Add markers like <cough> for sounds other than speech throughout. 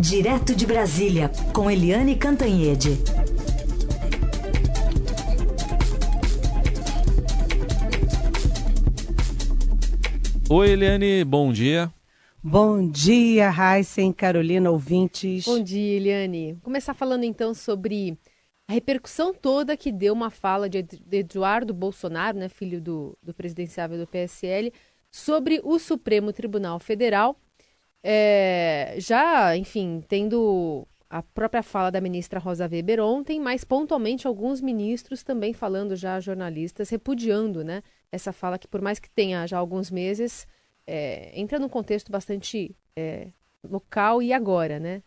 Direto de Brasília, com Eliane Cantanhede. Oi, Eliane, bom dia. Bom dia, Heisen, Carolina, ouvintes. Bom dia, Eliane. Vou começar falando então sobre a repercussão toda que deu uma fala de Eduardo Bolsonaro, né, filho do, do presidenciável do PSL, sobre o Supremo Tribunal Federal. É, já, enfim, tendo a própria fala da ministra Rosa Weber ontem, mas pontualmente alguns ministros também falando já jornalistas, repudiando né, essa fala que, por mais que tenha já alguns meses, é, entra num contexto bastante é, local e agora, né?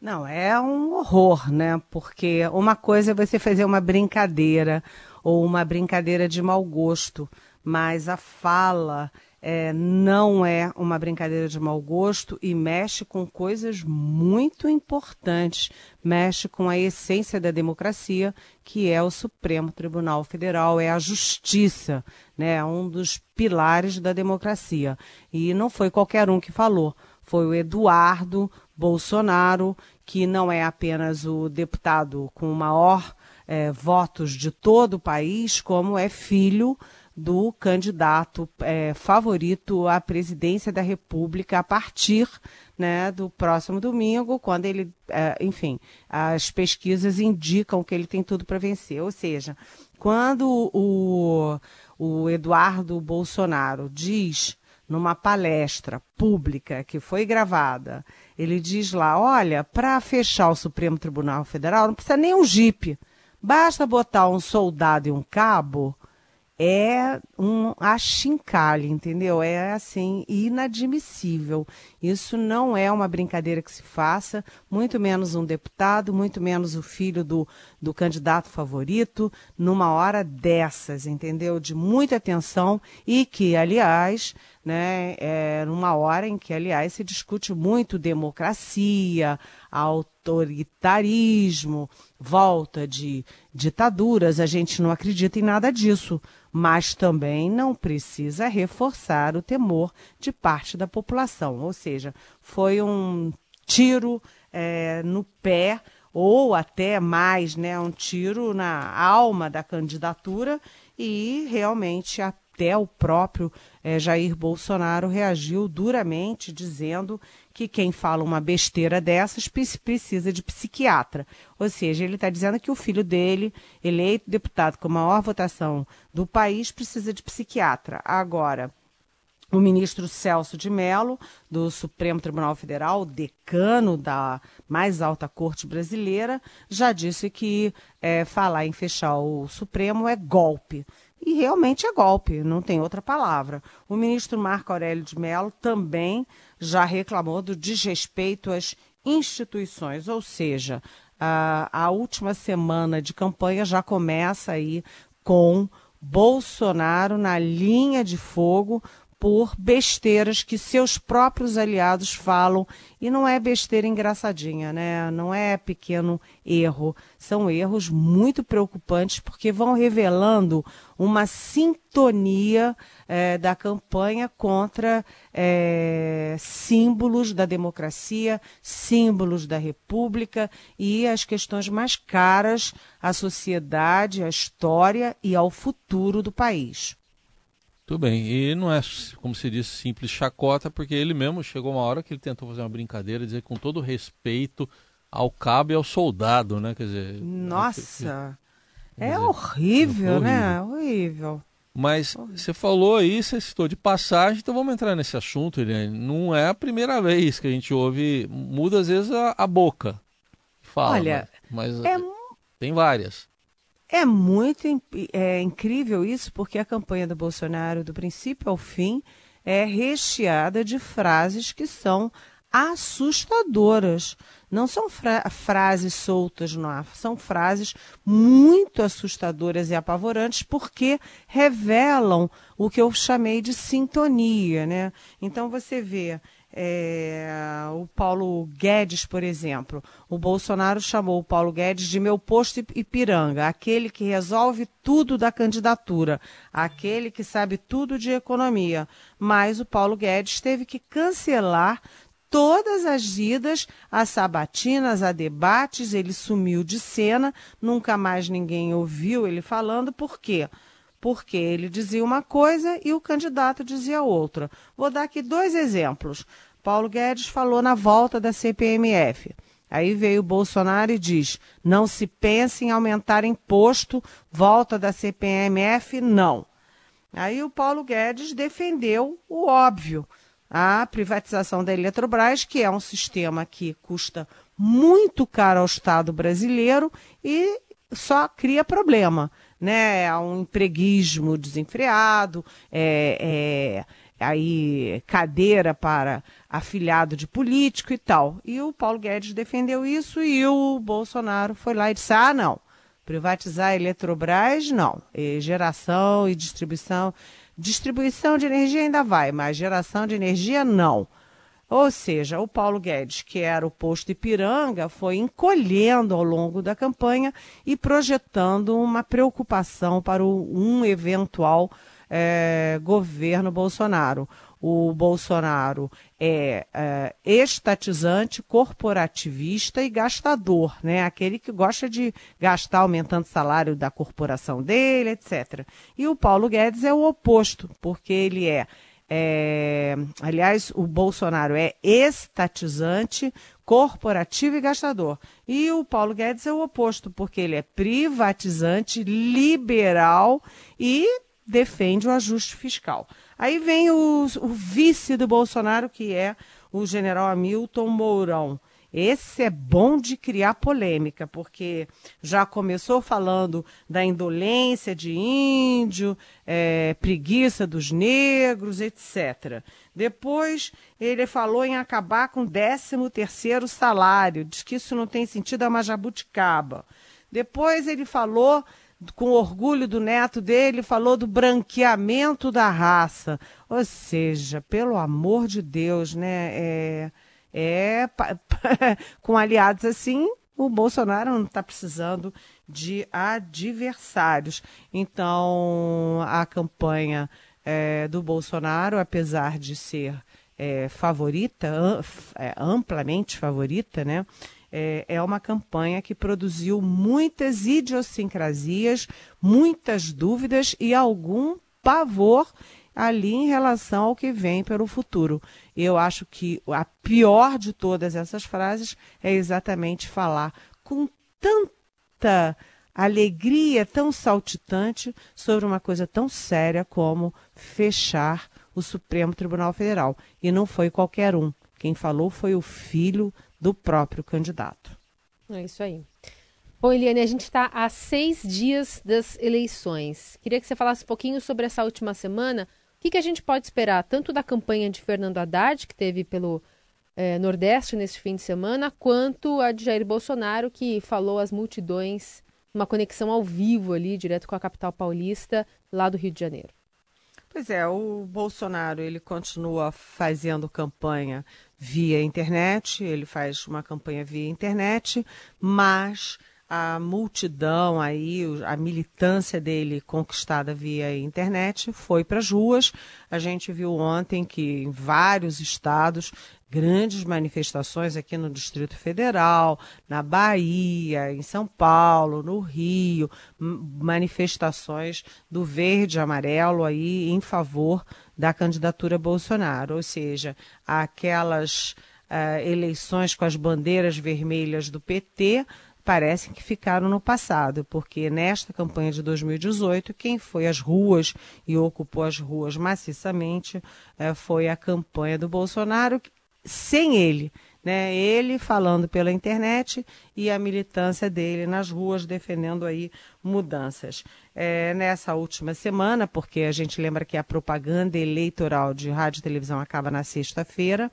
Não, é um horror, né? Porque uma coisa é você fazer uma brincadeira ou uma brincadeira de mau gosto, mas a fala é, não é uma brincadeira de mau gosto e mexe com coisas muito importantes, mexe com a essência da democracia, que é o Supremo Tribunal Federal, é a justiça, né? Um dos pilares da democracia. E não foi qualquer um que falou, foi o Eduardo Bolsonaro, que não é apenas o deputado com maior é, votos de todo o país, como é filho do candidato é, favorito à presidência da República a partir né, do próximo domingo, quando ele, é, enfim, as pesquisas indicam que ele tem tudo para vencer. Ou seja, quando o, o Eduardo Bolsonaro diz numa palestra pública que foi gravada, ele diz lá: olha, para fechar o Supremo Tribunal Federal não precisa nem um jipe, basta botar um soldado e um cabo. É um achincalhe, entendeu? É assim, inadmissível. Isso não é uma brincadeira que se faça, muito menos um deputado, muito menos o filho do, do candidato favorito, numa hora dessas, entendeu? De muita atenção e que, aliás, né, é numa hora em que, aliás, se discute muito democracia, autoritarismo, volta de ditaduras. A gente não acredita em nada disso, mas também não precisa reforçar o temor de parte da população. Ou seja, foi um tiro é, no pé ou até mais, né, um tiro na alma da candidatura e realmente até o próprio é, Jair Bolsonaro reagiu duramente, dizendo que quem fala uma besteira dessas precisa de psiquiatra. Ou seja, ele está dizendo que o filho dele, eleito deputado com a maior votação do país, precisa de psiquiatra. Agora, o ministro Celso de Mello, do Supremo Tribunal Federal, decano da mais alta corte brasileira, já disse que é, falar em fechar o Supremo é golpe. E realmente é golpe, não tem outra palavra. O ministro Marco Aurélio de Mello também já reclamou do desrespeito às instituições, ou seja, a, a última semana de campanha já começa aí com Bolsonaro na linha de fogo por besteiras que seus próprios aliados falam. E não é besteira engraçadinha, né? Não é pequeno erro. São erros muito preocupantes porque vão revelando uma sintonia é, da campanha contra é, símbolos da democracia, símbolos da república e as questões mais caras à sociedade, à história e ao futuro do país. Tudo bem. E não é, como se diz, simples chacota, porque ele mesmo chegou uma hora que ele tentou fazer uma brincadeira, dizer com todo respeito ao cabo e ao soldado, né? Quer dizer. Nossa! é dizer, horrível, né? Horrível. Mas você falou aí, você citou de passagem, então vamos entrar nesse assunto, Eliane. Não é a primeira vez que a gente ouve, muda às vezes a, a boca. Fala, Olha, mas, mas é... tem várias. É muito é, incrível isso, porque a campanha do Bolsonaro, do princípio ao fim, é recheada de frases que são assustadoras. Não são fra frases soltas no ar, são frases muito assustadoras e apavorantes, porque revelam o que eu chamei de sintonia. Né? Então você vê é, o Paulo Guedes, por exemplo. O Bolsonaro chamou o Paulo Guedes de meu posto Ipiranga, aquele que resolve tudo da candidatura, aquele que sabe tudo de economia. Mas o Paulo Guedes teve que cancelar todas as idas a sabatinas, a debates, ele sumiu de cena, nunca mais ninguém ouviu ele falando, por quê? Porque ele dizia uma coisa e o candidato dizia outra. Vou dar aqui dois exemplos. Paulo Guedes falou na volta da CPMF. Aí veio o Bolsonaro e diz: não se pense em aumentar imposto, volta da CPMF, não. Aí o Paulo Guedes defendeu o óbvio, a privatização da Eletrobras, que é um sistema que custa muito caro ao Estado brasileiro e só cria problema. Né? Há um empreguismo desenfreado, é, é, aí cadeira para afiliado de político e tal. E o Paulo Guedes defendeu isso e o Bolsonaro foi lá e disse: ah, não, privatizar a Eletrobras, não. E geração e distribuição. Distribuição de energia ainda vai, mas geração de energia, não. Ou seja, o Paulo Guedes, que era o posto Ipiranga, foi encolhendo ao longo da campanha e projetando uma preocupação para um eventual é, governo Bolsonaro. O Bolsonaro é, é, estatizante, corporativista e gastador, né? Aquele que gosta de gastar aumentando o salário da corporação dele, etc. E o Paulo Guedes é o oposto, porque ele é é, aliás, o Bolsonaro é estatizante, corporativo e gastador. E o Paulo Guedes é o oposto, porque ele é privatizante, liberal e defende o ajuste fiscal. Aí vem o, o vice do Bolsonaro, que é o general Hamilton Mourão. Esse é bom de criar polêmica, porque já começou falando da indolência de índio, é, preguiça dos negros, etc. Depois ele falou em acabar com o 13 terceiro salário, diz que isso não tem sentido, é uma jabuticaba. Depois ele falou com orgulho do neto dele, falou do branqueamento da raça. Ou seja, pelo amor de Deus, né? É, é <laughs> com aliados assim, o Bolsonaro não está precisando de adversários. Então, a campanha é, do Bolsonaro, apesar de ser é, favorita, é, amplamente favorita, né? é, é uma campanha que produziu muitas idiosincrasias, muitas dúvidas e algum pavor ali em relação ao que vem pelo futuro. Eu acho que a pior de todas essas frases é exatamente falar com tanta alegria tão saltitante sobre uma coisa tão séria como fechar o Supremo Tribunal Federal. E não foi qualquer um. Quem falou foi o filho do próprio candidato. É isso aí. Bom, Eliane, a gente está a seis dias das eleições. Queria que você falasse um pouquinho sobre essa última semana. O que, que a gente pode esperar, tanto da campanha de Fernando Haddad, que teve pelo é, Nordeste nesse fim de semana, quanto a de Jair Bolsonaro, que falou às multidões, uma conexão ao vivo ali, direto com a capital paulista, lá do Rio de Janeiro. Pois é, o Bolsonaro ele continua fazendo campanha via internet, ele faz uma campanha via internet, mas a multidão aí, a militância dele conquistada via internet foi para as ruas. A gente viu ontem que em vários estados grandes manifestações aqui no Distrito Federal, na Bahia, em São Paulo, no Rio, manifestações do verde amarelo aí em favor da candidatura Bolsonaro, ou seja, aquelas uh, eleições com as bandeiras vermelhas do PT parecem que ficaram no passado, porque nesta campanha de 2018, quem foi às ruas e ocupou as ruas maciçamente eh, foi a campanha do Bolsonaro, sem ele. Né? Ele falando pela internet e a militância dele nas ruas defendendo aí mudanças. É, nessa última semana, porque a gente lembra que a propaganda eleitoral de rádio e televisão acaba na sexta-feira,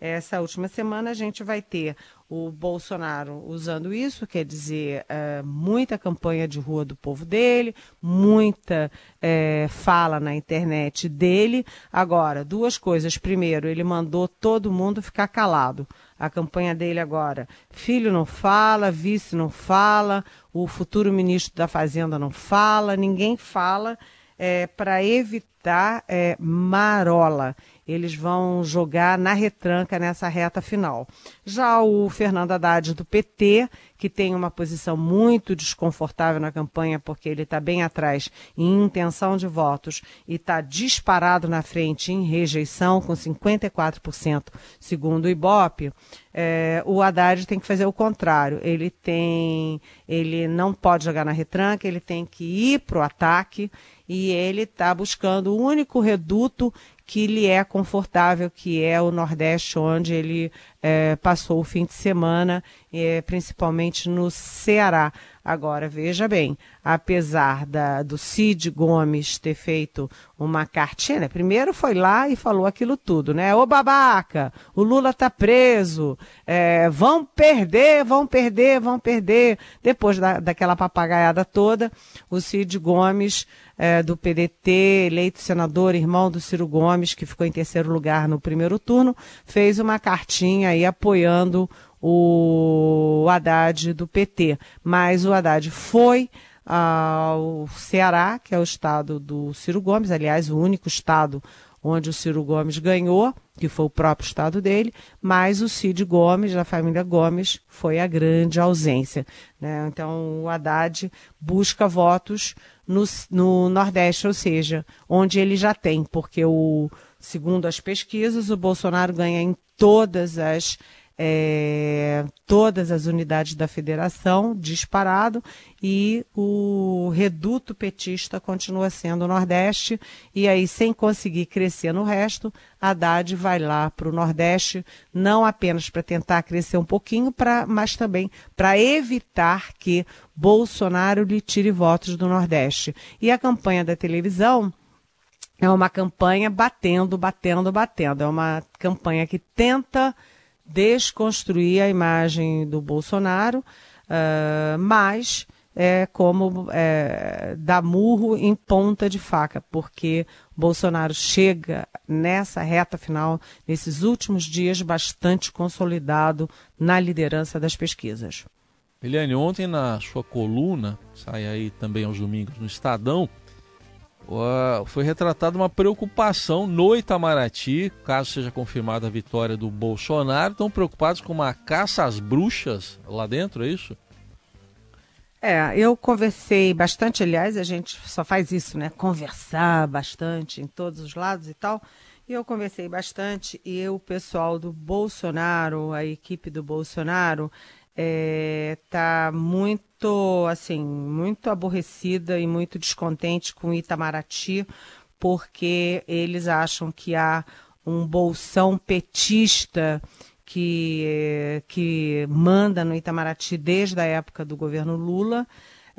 essa última semana a gente vai ter o Bolsonaro usando isso, quer dizer, é, muita campanha de rua do povo dele, muita é, fala na internet dele. Agora, duas coisas. Primeiro, ele mandou todo mundo ficar calado. A campanha dele agora, filho não fala, vice não fala, o futuro ministro da Fazenda não fala, ninguém fala, é, para evitar tá é, marola. Eles vão jogar na retranca nessa reta final. Já o Fernando Haddad do PT, que tem uma posição muito desconfortável na campanha, porque ele está bem atrás em intenção de votos e está disparado na frente em rejeição, com 54%, segundo o Ibope, é, o Haddad tem que fazer o contrário. Ele tem, ele não pode jogar na retranca, ele tem que ir para o ataque e ele está buscando único reduto que lhe é confortável, que é o Nordeste, onde ele é, passou o fim de semana, é, principalmente no Ceará. Agora, veja bem, apesar da, do Cid Gomes ter feito uma cartinha, né? primeiro foi lá e falou aquilo tudo, né? Ô babaca, o Lula tá preso, é, vão perder, vão perder, vão perder. Depois da, daquela papagaiada toda, o Cid Gomes é, do PDT, eleito senador, irmão do Ciro Gomes, que ficou em terceiro lugar no primeiro turno, fez uma cartinha aí apoiando o Haddad do PT. Mas o Haddad foi ao Ceará, que é o estado do Ciro Gomes, aliás, o único estado onde o Ciro Gomes ganhou, que foi o próprio estado dele, mas o Cid Gomes, da família Gomes, foi a grande ausência. Né? Então o Haddad busca votos no, no Nordeste, ou seja, onde ele já tem, porque o, segundo as pesquisas, o Bolsonaro ganha em todas as é, todas as unidades da federação disparado e o reduto petista continua sendo o Nordeste e aí sem conseguir crescer no resto, Haddad vai lá para o Nordeste não apenas para tentar crescer um pouquinho, pra, mas também para evitar que Bolsonaro lhe tire votos do Nordeste. E a campanha da televisão é uma campanha batendo, batendo, batendo. É uma campanha que tenta desconstruir a imagem do Bolsonaro, uh, mas é como é, dar murro em ponta de faca, porque Bolsonaro chega nessa reta final, nesses últimos dias, bastante consolidado na liderança das pesquisas. Eliane, ontem na sua coluna, sai aí também aos domingos no Estadão, foi retratada uma preocupação no Itamaraty, caso seja confirmada a vitória do Bolsonaro. Estão preocupados com uma caça às bruxas lá dentro, é isso? É, eu conversei bastante, aliás, a gente só faz isso, né? Conversar bastante em todos os lados e tal. E eu conversei bastante e o pessoal do Bolsonaro, a equipe do Bolsonaro, é, muito, assim, muito aborrecida e muito descontente com Itamaraty, porque eles acham que há um bolsão petista que, que manda no Itamaraty desde a época do governo Lula.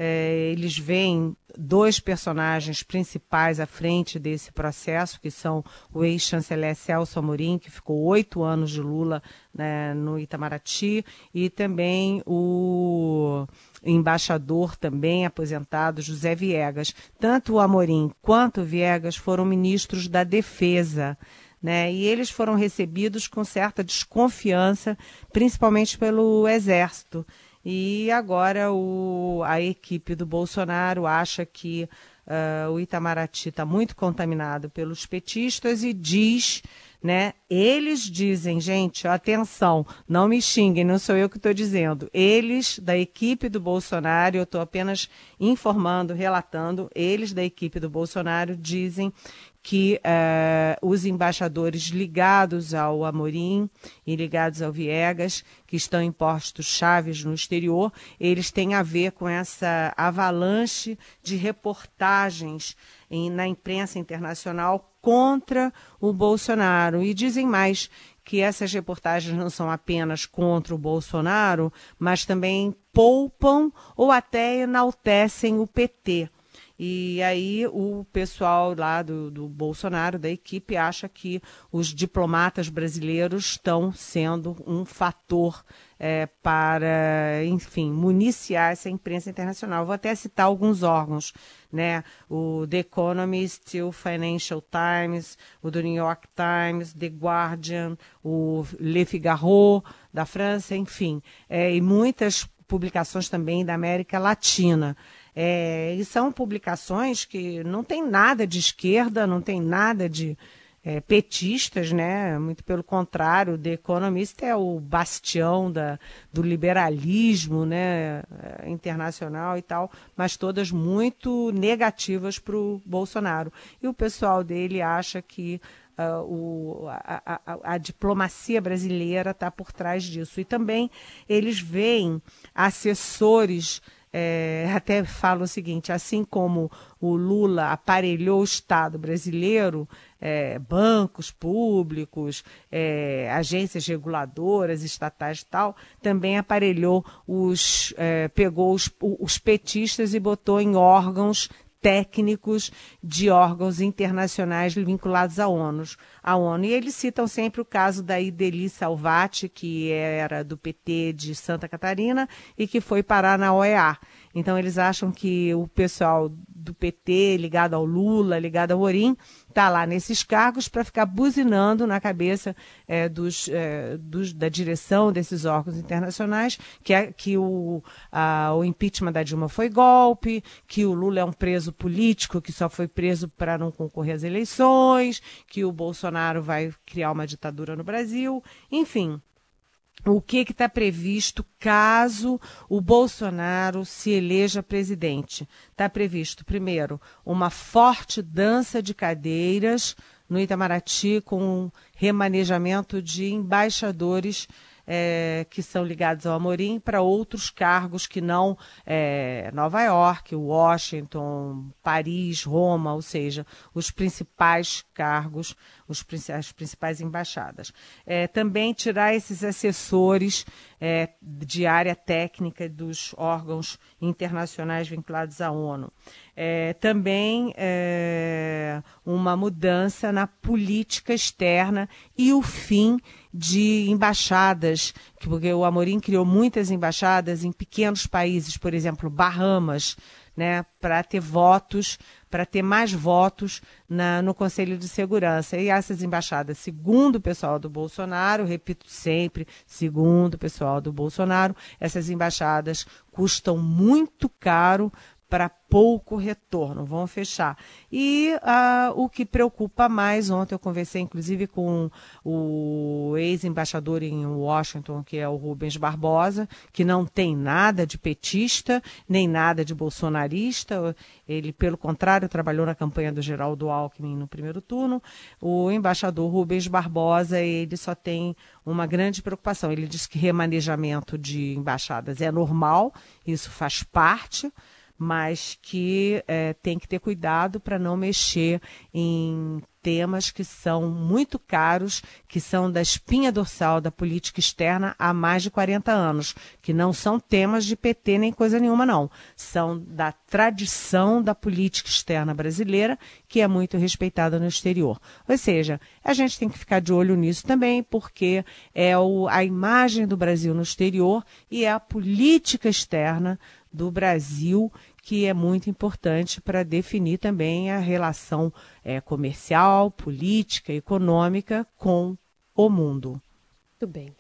É, eles veem dois personagens principais à frente desse processo, que são o ex-chanceler Celso Amorim, que ficou oito anos de Lula né, no Itamaraty, e também o embaixador também aposentado José Viegas. Tanto o Amorim quanto o Viegas foram ministros da Defesa. Né? E eles foram recebidos com certa desconfiança, principalmente pelo Exército. E agora o, a equipe do Bolsonaro acha que uh, o Itamaraty está muito contaminado pelos petistas e diz, né? Eles dizem, gente, atenção, não me xinguem, não sou eu que estou dizendo. Eles da equipe do Bolsonaro, eu estou apenas informando, relatando, eles da equipe do Bolsonaro dizem que uh, os embaixadores ligados ao Amorim e ligados ao Viegas, que estão em postos chaves no exterior, eles têm a ver com essa avalanche de reportagens em, na imprensa internacional contra o Bolsonaro. E dizem mais que essas reportagens não são apenas contra o Bolsonaro, mas também poupam ou até enaltecem o PT. E aí o pessoal lá do, do Bolsonaro, da equipe, acha que os diplomatas brasileiros estão sendo um fator é, para, enfim, municiar essa imprensa internacional. Vou até citar alguns órgãos, né? O The Economist, o Financial Times, o do New York Times, The Guardian, o Le Figaro da França, enfim, é, e muitas publicações também da América Latina. É, e são publicações que não tem nada de esquerda, não tem nada de é, petistas, né? Muito pelo contrário, The Economist é o bastião da, do liberalismo, né? É, internacional e tal, mas todas muito negativas para o Bolsonaro. E o pessoal dele acha que Uh, o, a, a, a, diplomacia brasileira está por trás disso. E também eles veem assessores é, até falo o seguinte: assim como o Lula aparelhou o Estado brasileiro, é, bancos públicos, é, agências reguladoras, estatais e tal, também aparelhou os, é, pegou os, os petistas e botou em órgãos técnicos de órgãos internacionais vinculados à ONU, à ONU. E eles citam sempre o caso da Ideli Salvati, que era do PT de Santa Catarina e que foi parar na OEA. Então eles acham que o pessoal do PT, ligado ao Lula, ligado ao Orim, está lá nesses cargos para ficar buzinando na cabeça é, dos, é, dos, da direção desses órgãos internacionais que, é, que o, a, o impeachment da Dilma foi golpe, que o Lula é um preso político que só foi preso para não concorrer às eleições, que o Bolsonaro vai criar uma ditadura no Brasil, enfim o que está previsto caso o Bolsonaro se eleja presidente. Está previsto, primeiro, uma forte dança de cadeiras no Itamaraty com remanejamento de embaixadores é, que são ligados ao Amorim para outros cargos que não é, Nova York, Washington, Paris, Roma, ou seja, os principais cargos, os, as principais embaixadas. É, também tirar esses assessores é, de área técnica dos órgãos internacionais vinculados à ONU. É, também é, uma mudança na política externa e o fim de embaixadas, porque o Amorim criou muitas embaixadas em pequenos países, por exemplo, Bahamas, né, para ter votos, para ter mais votos na, no Conselho de Segurança. E essas embaixadas, segundo o pessoal do Bolsonaro, repito sempre, segundo o pessoal do Bolsonaro, essas embaixadas custam muito caro para pouco retorno, vão fechar. E uh, o que preocupa mais, ontem eu conversei inclusive com o ex-embaixador em Washington, que é o Rubens Barbosa, que não tem nada de petista, nem nada de bolsonarista, ele, pelo contrário, trabalhou na campanha do Geraldo Alckmin no primeiro turno. O embaixador Rubens Barbosa, ele só tem uma grande preocupação. Ele diz que remanejamento de embaixadas é normal, isso faz parte, mas que é, tem que ter cuidado para não mexer em temas que são muito caros, que são da espinha dorsal da política externa há mais de 40 anos, que não são temas de PT nem coisa nenhuma, não. São da tradição da política externa brasileira, que é muito respeitada no exterior. Ou seja, a gente tem que ficar de olho nisso também, porque é o, a imagem do Brasil no exterior e é a política externa do Brasil que é muito importante para definir também a relação é, comercial, política, econômica com o mundo. Muito bem.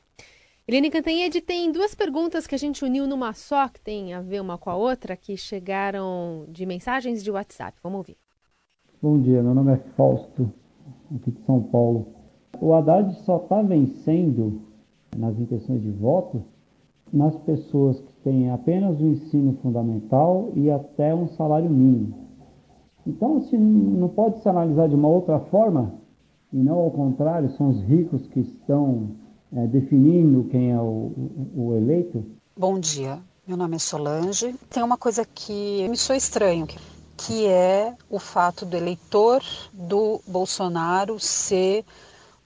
Helene Cantanhede tem duas perguntas que a gente uniu numa só, que tem a ver uma com a outra, que chegaram de mensagens de WhatsApp. Vamos ouvir. Bom dia, meu nome é Fausto, aqui de São Paulo. O Haddad só está vencendo nas intenções de voto nas pessoas têm apenas o ensino fundamental e até um salário mínimo. Então, assim, não pode se analisar de uma outra forma, e não ao contrário, são os ricos que estão é, definindo quem é o, o, eleito? Bom dia, meu nome é Solange. Tem uma coisa que me soa estranho, que é o fato do eleitor do Bolsonaro ser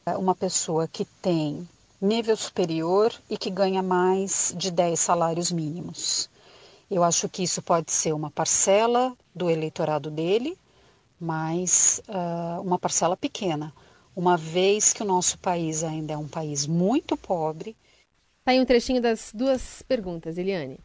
é, uma pessoa que tem nível superior e que ganha mais de 10 salários mínimos. Eu acho que isso pode ser uma parcela do eleitorado dele, mas uh, uma parcela pequena, uma vez que o nosso país ainda é um país muito pobre. Tá aí um trechinho das duas perguntas, Eliane.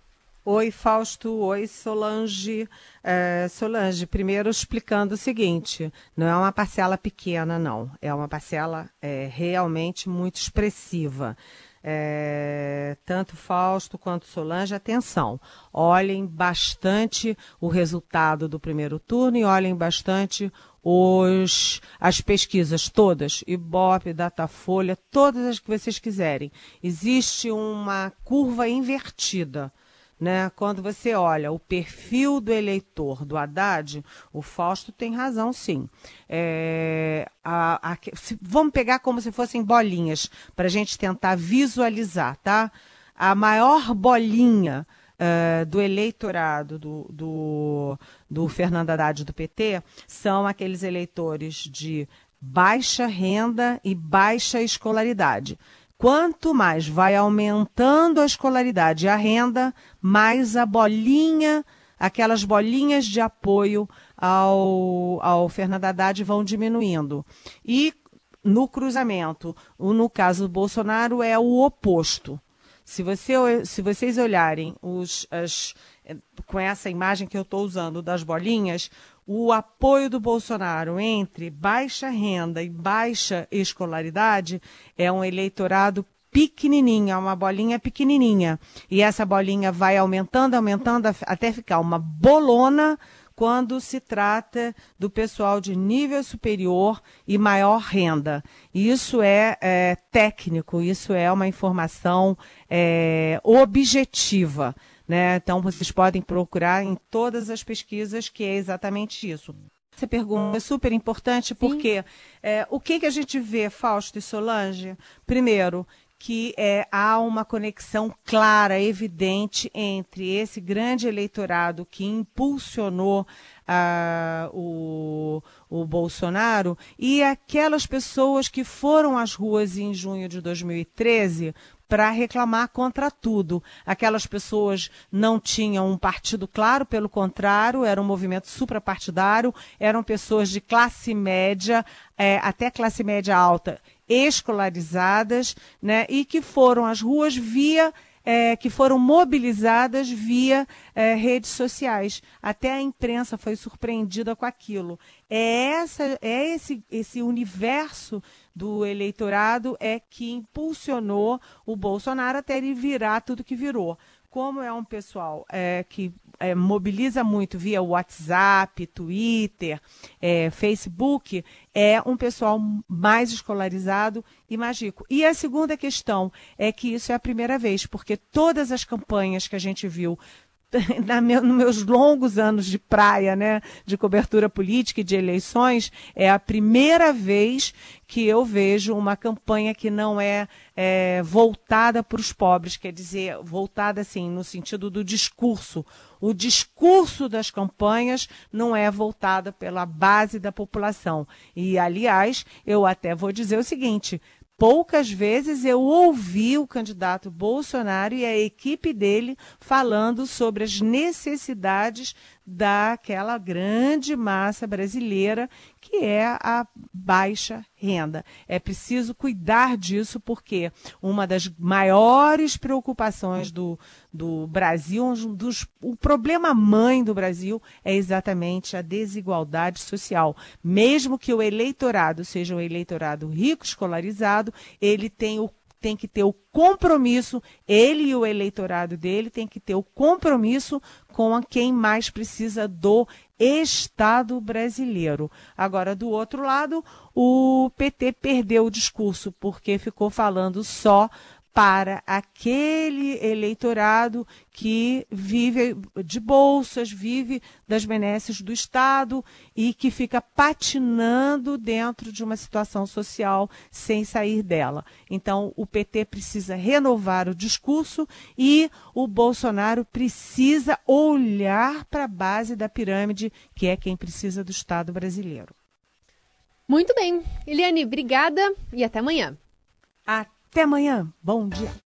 Oi, Fausto. Oi, Solange. É, Solange, primeiro explicando o seguinte: não é uma parcela pequena, não. É uma parcela é, realmente muito expressiva. É, tanto Fausto quanto Solange, atenção, olhem bastante o resultado do primeiro turno e olhem bastante os, as pesquisas todas, Ibope, Datafolha, todas as que vocês quiserem. Existe uma curva invertida. Né? Quando você olha o perfil do eleitor do Haddad, o Fausto tem razão, sim. É, a, a, se, vamos pegar como se fossem bolinhas, para a gente tentar visualizar, tá? A maior bolinha uh, do eleitorado do, do, do Fernando Haddad do PT são aqueles eleitores de baixa renda e baixa escolaridade. Quanto mais vai aumentando a escolaridade e a renda, mais a bolinha, aquelas bolinhas de apoio ao, ao Fernando Haddad vão diminuindo. E no cruzamento, no caso do Bolsonaro, é o oposto. Se, você, se vocês olharem os, as, eh, com essa imagem que eu estou usando das bolinhas, o apoio do Bolsonaro entre baixa renda e baixa escolaridade é um eleitorado pequenininha, é uma bolinha pequenininha. E essa bolinha vai aumentando, aumentando até ficar uma bolona quando se trata do pessoal de nível superior e maior renda. Isso é, é técnico, isso é uma informação é, objetiva. Né? Então, vocês podem procurar em todas as pesquisas que é exatamente isso. Essa pergunta é super importante porque é, o que, que a gente vê, Fausto e Solange? Primeiro, que é, há uma conexão clara, evidente entre esse grande eleitorado que impulsionou uh, o, o Bolsonaro e aquelas pessoas que foram às ruas em junho de 2013 para reclamar contra tudo. Aquelas pessoas não tinham um partido claro, pelo contrário, era um movimento suprapartidário, eram pessoas de classe média, é, até classe média alta, escolarizadas, né, e que foram às ruas via é, que foram mobilizadas via é, redes sociais. Até a imprensa foi surpreendida com aquilo. É, essa, é esse, esse universo do eleitorado é que impulsionou o Bolsonaro até ele virar tudo que virou como é um pessoal é, que é, mobiliza muito via WhatsApp, Twitter, é, Facebook, é um pessoal mais escolarizado e mágico. E a segunda questão é que isso é a primeira vez, porque todas as campanhas que a gente viu <laughs> meu, nos meus longos anos de praia, né, de cobertura política e de eleições, é a primeira vez que eu vejo uma campanha que não é, é voltada para os pobres, quer dizer, voltada assim, no sentido do discurso. O discurso das campanhas não é voltada pela base da população. E, aliás, eu até vou dizer o seguinte: Poucas vezes eu ouvi o candidato Bolsonaro e a equipe dele falando sobre as necessidades daquela grande massa brasileira que é a baixa renda. É preciso cuidar disso porque uma das maiores preocupações do, do Brasil, um dos, o problema mãe do Brasil é exatamente a desigualdade social. Mesmo que o eleitorado seja um eleitorado rico, escolarizado, ele tem o tem que ter o compromisso, ele e o eleitorado dele tem que ter o compromisso com a quem mais precisa do Estado brasileiro. Agora, do outro lado, o PT perdeu o discurso porque ficou falando só para aquele eleitorado que vive de bolsas, vive das benesses do Estado e que fica patinando dentro de uma situação social sem sair dela. Então, o PT precisa renovar o discurso e o Bolsonaro precisa olhar para a base da pirâmide, que é quem precisa do Estado brasileiro. Muito bem. Eliane, obrigada e até amanhã. Até amanhã. Bom dia.